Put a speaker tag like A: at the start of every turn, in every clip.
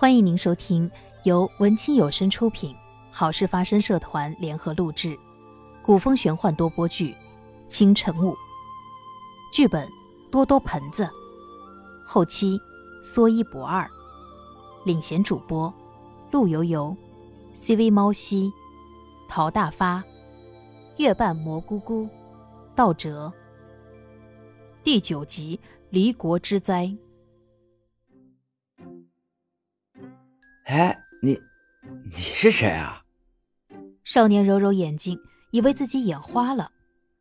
A: 欢迎您收听由文清有声出品、好事发生社团联合录制、古风玄幻多播剧《清晨雾》，剧本多多盆子，后期说一不二，领衔主播陆游游、CV 猫西、陶大发、月半蘑菇菇、道哲。第九集《离国之灾》。
B: 哎，你你是谁啊？
A: 少年揉揉眼睛，以为自己眼花了，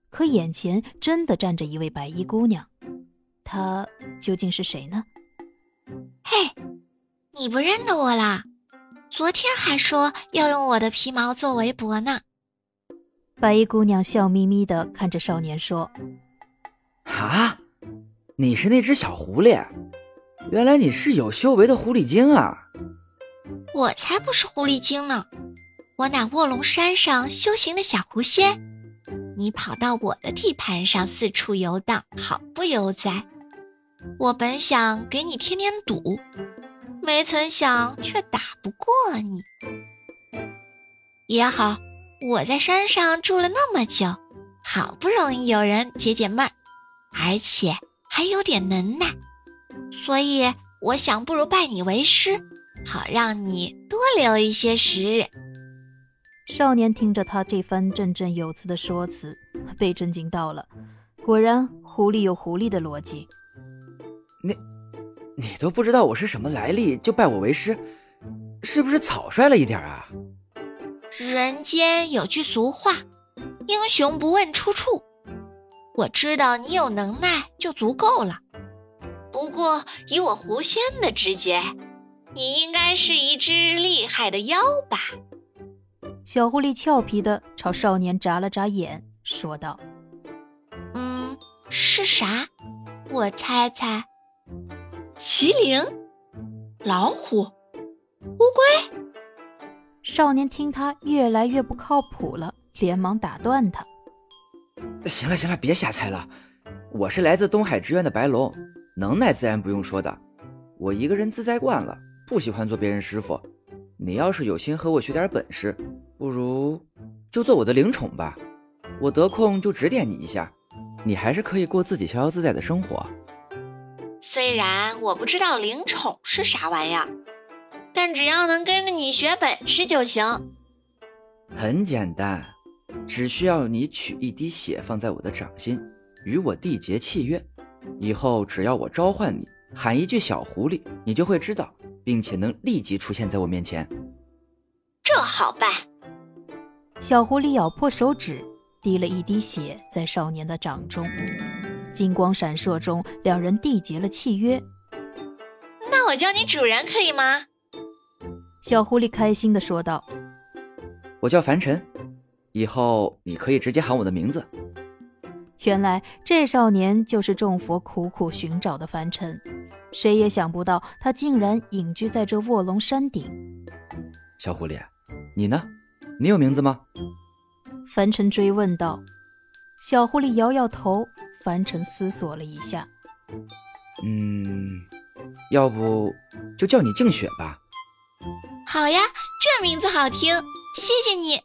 A: 可眼前真的站着一位白衣姑娘，她究竟是谁呢？
C: 嘿，你不认得我啦？昨天还说要用我的皮毛做围脖呢。
A: 白衣姑娘笑眯眯的看着少年说：“
B: 啊，你是那只小狐狸？原来你是有修为的狐狸精啊！”
C: 我才不是狐狸精呢，我乃卧龙山上修行的小狐仙。你跑到我的地盘上四处游荡，好不悠哉。我本想给你添点堵，没曾想却打不过你。也好，我在山上住了那么久，好不容易有人解解闷儿，而且还有点能耐，所以我想不如拜你为师。好让你多留一些时日。
A: 少年听着他这番振振有词的说辞，被震惊到了。果然，狐狸有狐狸的逻辑。
B: 你，你都不知道我是什么来历，就拜我为师，是不是草率了一点啊？
C: 人间有句俗话：“英雄不问出处。”我知道你有能耐就足够了。不过，以我狐仙的直觉。你应该是一只厉害的妖吧？
A: 小狐狸俏皮的朝少年眨了眨眼，说道：“
C: 嗯，是啥？我猜猜，麒麟、老虎、乌龟。”
A: 少年听他越来越不靠谱了，连忙打断他：“
B: 行了行了，别瞎猜了。我是来自东海之渊的白龙，能耐自然不用说的。我一个人自在惯了。”不喜欢做别人师傅，你要是有心和我学点本事，不如就做我的灵宠吧。我得空就指点你一下，你还是可以过自己逍遥自在的生活。
C: 虽然我不知道灵宠是啥玩意儿，但只要能跟着你学本事就行。
B: 很简单，只需要你取一滴血放在我的掌心，与我缔结契约，以后只要我召唤你，喊一句“小狐狸”，你就会知道。并且能立即出现在我面前，
C: 这好办。
A: 小狐狸咬破手指，滴了一滴血在少年的掌中，金光闪烁中，两人缔结了契约。
C: 那我叫你主人可以吗？
A: 小狐狸开心地说道：“
B: 我叫凡尘，以后你可以直接喊我的名字。”
A: 原来这少年就是众佛苦苦寻找的凡尘，谁也想不到他竟然隐居在这卧龙山顶。
B: 小狐狸，你呢？你有名字吗？
A: 凡尘追问道。小狐狸摇摇头。凡尘思索了一下，
B: 嗯，要不就叫你静雪吧。
C: 好呀，这名字好听，谢谢你。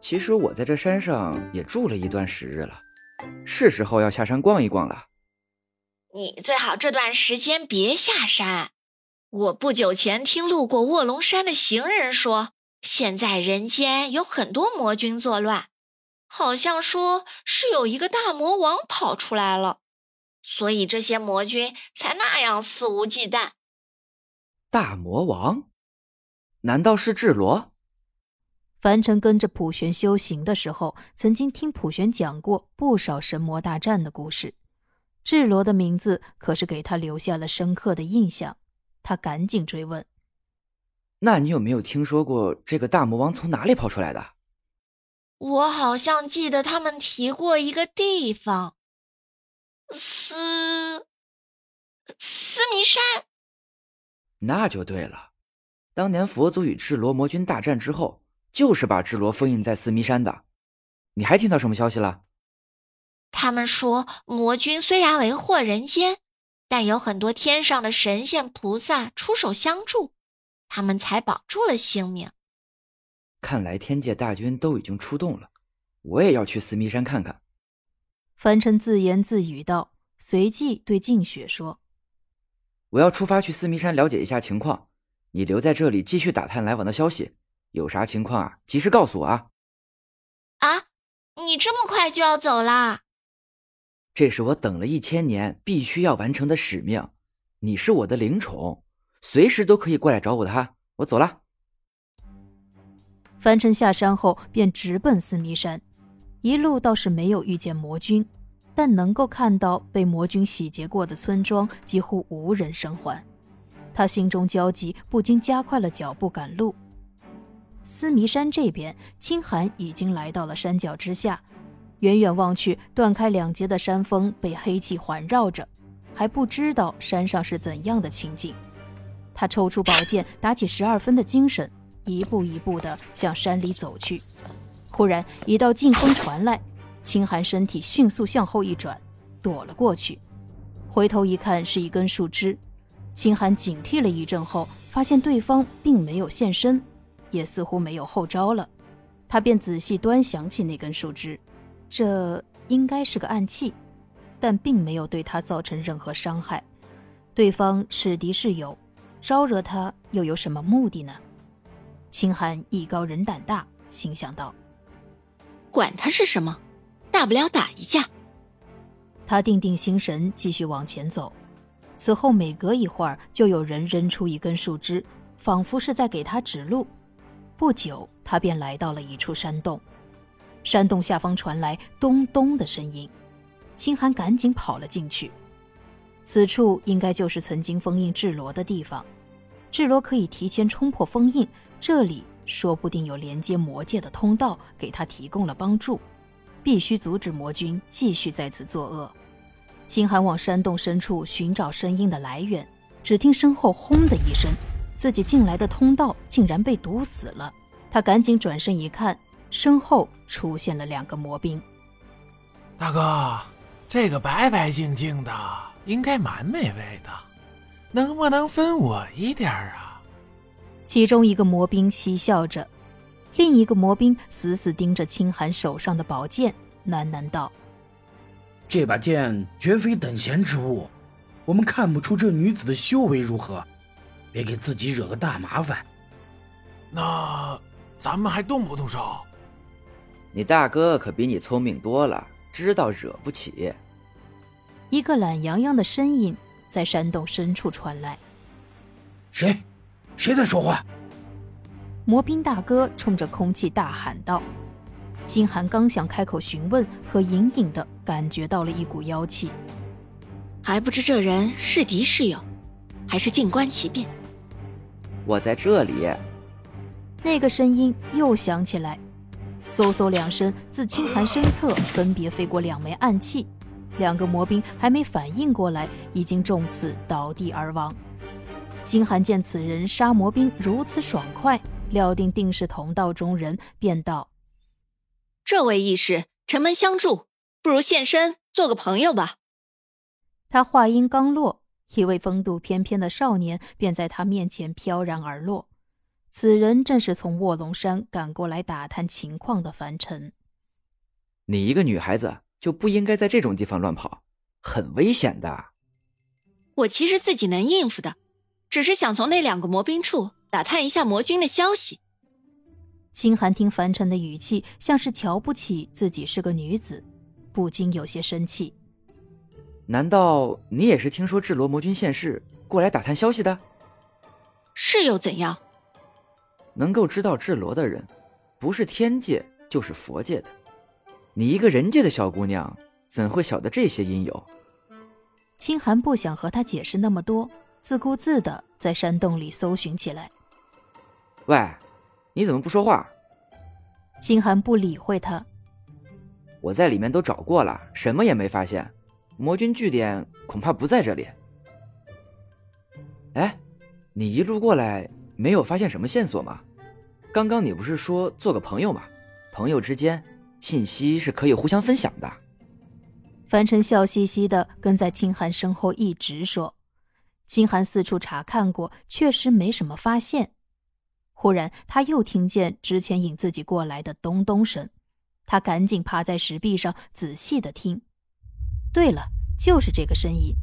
B: 其实我在这山上也住了一段时日了。是时候要下山逛一逛了。
C: 你最好这段时间别下山。我不久前听路过卧龙山的行人说，现在人间有很多魔君作乱，好像说是有一个大魔王跑出来了，所以这些魔君才那样肆无忌惮。
B: 大魔王？难道是智罗？
A: 凡尘跟着普玄修行的时候，曾经听普玄讲过不少神魔大战的故事。智罗的名字可是给他留下了深刻的印象。他赶紧追问：“
B: 那你有没有听说过这个大魔王从哪里跑出来的？”
C: 我好像记得他们提过一个地方，思思弥山。
B: 那就对了，当年佛祖与智罗魔君大战之后。就是把智罗封印在四弥山的，你还听到什么消息了？
C: 他们说魔君虽然为祸人间，但有很多天上的神仙菩萨出手相助，他们才保住了性命。
B: 看来天界大军都已经出动了，我也要去四迷山看看。
A: 凡尘自言自语道，随即对静雪说：“
B: 我要出发去四迷山了解一下情况，你留在这里继续打探来往的消息，有啥情况啊，及时告诉我啊。”
C: 啊，你这么快就要走啦？
B: 这是我等了一千年必须要完成的使命。你是我的灵宠，随时都可以过来找我的哈。我走了。
A: 凡尘下山后便直奔四迷山，一路倒是没有遇见魔君，但能够看到被魔君洗劫过的村庄几乎无人生还。他心中焦急，不禁加快了脚步赶路。思迷山这边，清寒已经来到了山脚之下，远远望去，断开两截的山峰被黑气环绕着，还不知道山上是怎样的情景。他抽出宝剑，打起十二分的精神。一步一步地向山里走去，忽然一道劲风传来，清寒身体迅速向后一转，躲了过去。回头一看，是一根树枝。清寒警惕了一阵后，发现对方并没有现身，也似乎没有后招了。他便仔细端详起那根树枝，这应该是个暗器，但并没有对他造成任何伤害。对方是敌是友，招惹他又有什么目的呢？清寒艺高人胆大，心想道：“
C: 管他是什么，大不了打一架。”
A: 他定定心神，继续往前走。此后每隔一会儿，就有人扔出一根树枝，仿佛是在给他指路。不久，他便来到了一处山洞。山洞下方传来咚咚的声音，清寒赶紧跑了进去。此处应该就是曾经封印智罗的地方。智罗可以提前冲破封印。这里说不定有连接魔界的通道，给他提供了帮助。必须阻止魔君继续在此作恶。秦寒往山洞深处寻找声音的来源，只听身后轰的一声，自己进来的通道竟然被堵死了。他赶紧转身一看，身后出现了两个魔兵。
D: 大哥，这个白白净净的，应该蛮美味的，能不能分我一点啊？
A: 其中一个魔兵嬉笑着，另一个魔兵死死盯着清寒手上的宝剑，喃喃道：“
E: 这把剑绝非等闲之物，我们看不出这女子的修为如何，别给自己惹个大麻烦。”
D: 那咱们还动不动手？
B: 你大哥可比你聪明多了，知道惹不起。
A: 一个懒洋洋的身影在山洞深处传来：“
E: 谁？”谁在说话？
A: 魔兵大哥冲着空气大喊道。金寒刚想开口询问，可隐隐的感觉到了一股妖气，
C: 还不知这人是敌是友，还是静观其变。
B: 我在这里。
A: 那个声音又响起来，嗖嗖两声，自青寒身侧分别飞过两枚暗器，两个魔兵还没反应过来，已经中刺倒地而亡。金寒见此人杀魔兵如此爽快，料定定是同道中人，便道：“
C: 这位义士，城门相助，不如现身做个朋友吧。”
A: 他话音刚落，一位风度翩翩的少年便在他面前飘然而落。此人正是从卧龙山赶过来打探情况的凡尘。
B: 你一个女孩子就不应该在这种地方乱跑，很危险的。
C: 我其实自己能应付的。只是想从那两个魔兵处打探一下魔君的消息。
A: 清寒听凡尘的语气，像是瞧不起自己是个女子，不禁有些生气。
B: 难道你也是听说智罗魔君现世，过来打探消息的？
C: 是又怎样？
B: 能够知道智罗的人，不是天界就是佛界的。你一个人界的小姑娘，怎会晓得这些因由？
A: 清寒不想和他解释那么多。自顾自的在山洞里搜寻起来。
B: 喂，你怎么不说话？
A: 清寒不理会他。
B: 我在里面都找过了，什么也没发现。魔君据点恐怕不在这里。哎，你一路过来没有发现什么线索吗？刚刚你不是说做个朋友吗？朋友之间信息是可以互相分享的。
A: 凡尘笑嘻嘻的跟在清寒身后，一直说。清寒四处查看过，确实没什么发现，忽然，他又听见之前引自己过来的咚咚声，他赶紧趴在石壁上仔细的听。对了，就是这个声音。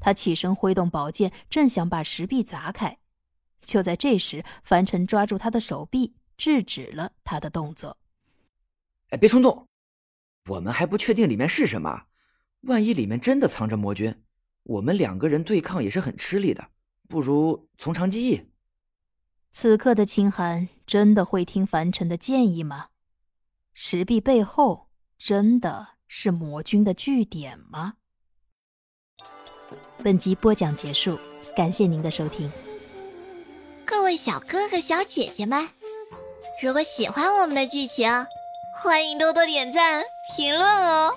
A: 他起身挥动宝剑，正想把石壁砸开，就在这时，凡尘抓住他的手臂，制止了他的动作。
B: 哎，别冲动，我们还不确定里面是什么，万一里面真的藏着魔君，我们两个人对抗也是很吃力的，不如从长计议。
A: 此刻的清寒真的会听凡尘的建议吗？石壁背后真的是魔君的据点吗？本集播讲结束，感谢您的收听。
C: 各位小哥哥、小姐姐们，如果喜欢我们的剧情，欢迎多多点赞、评论哦。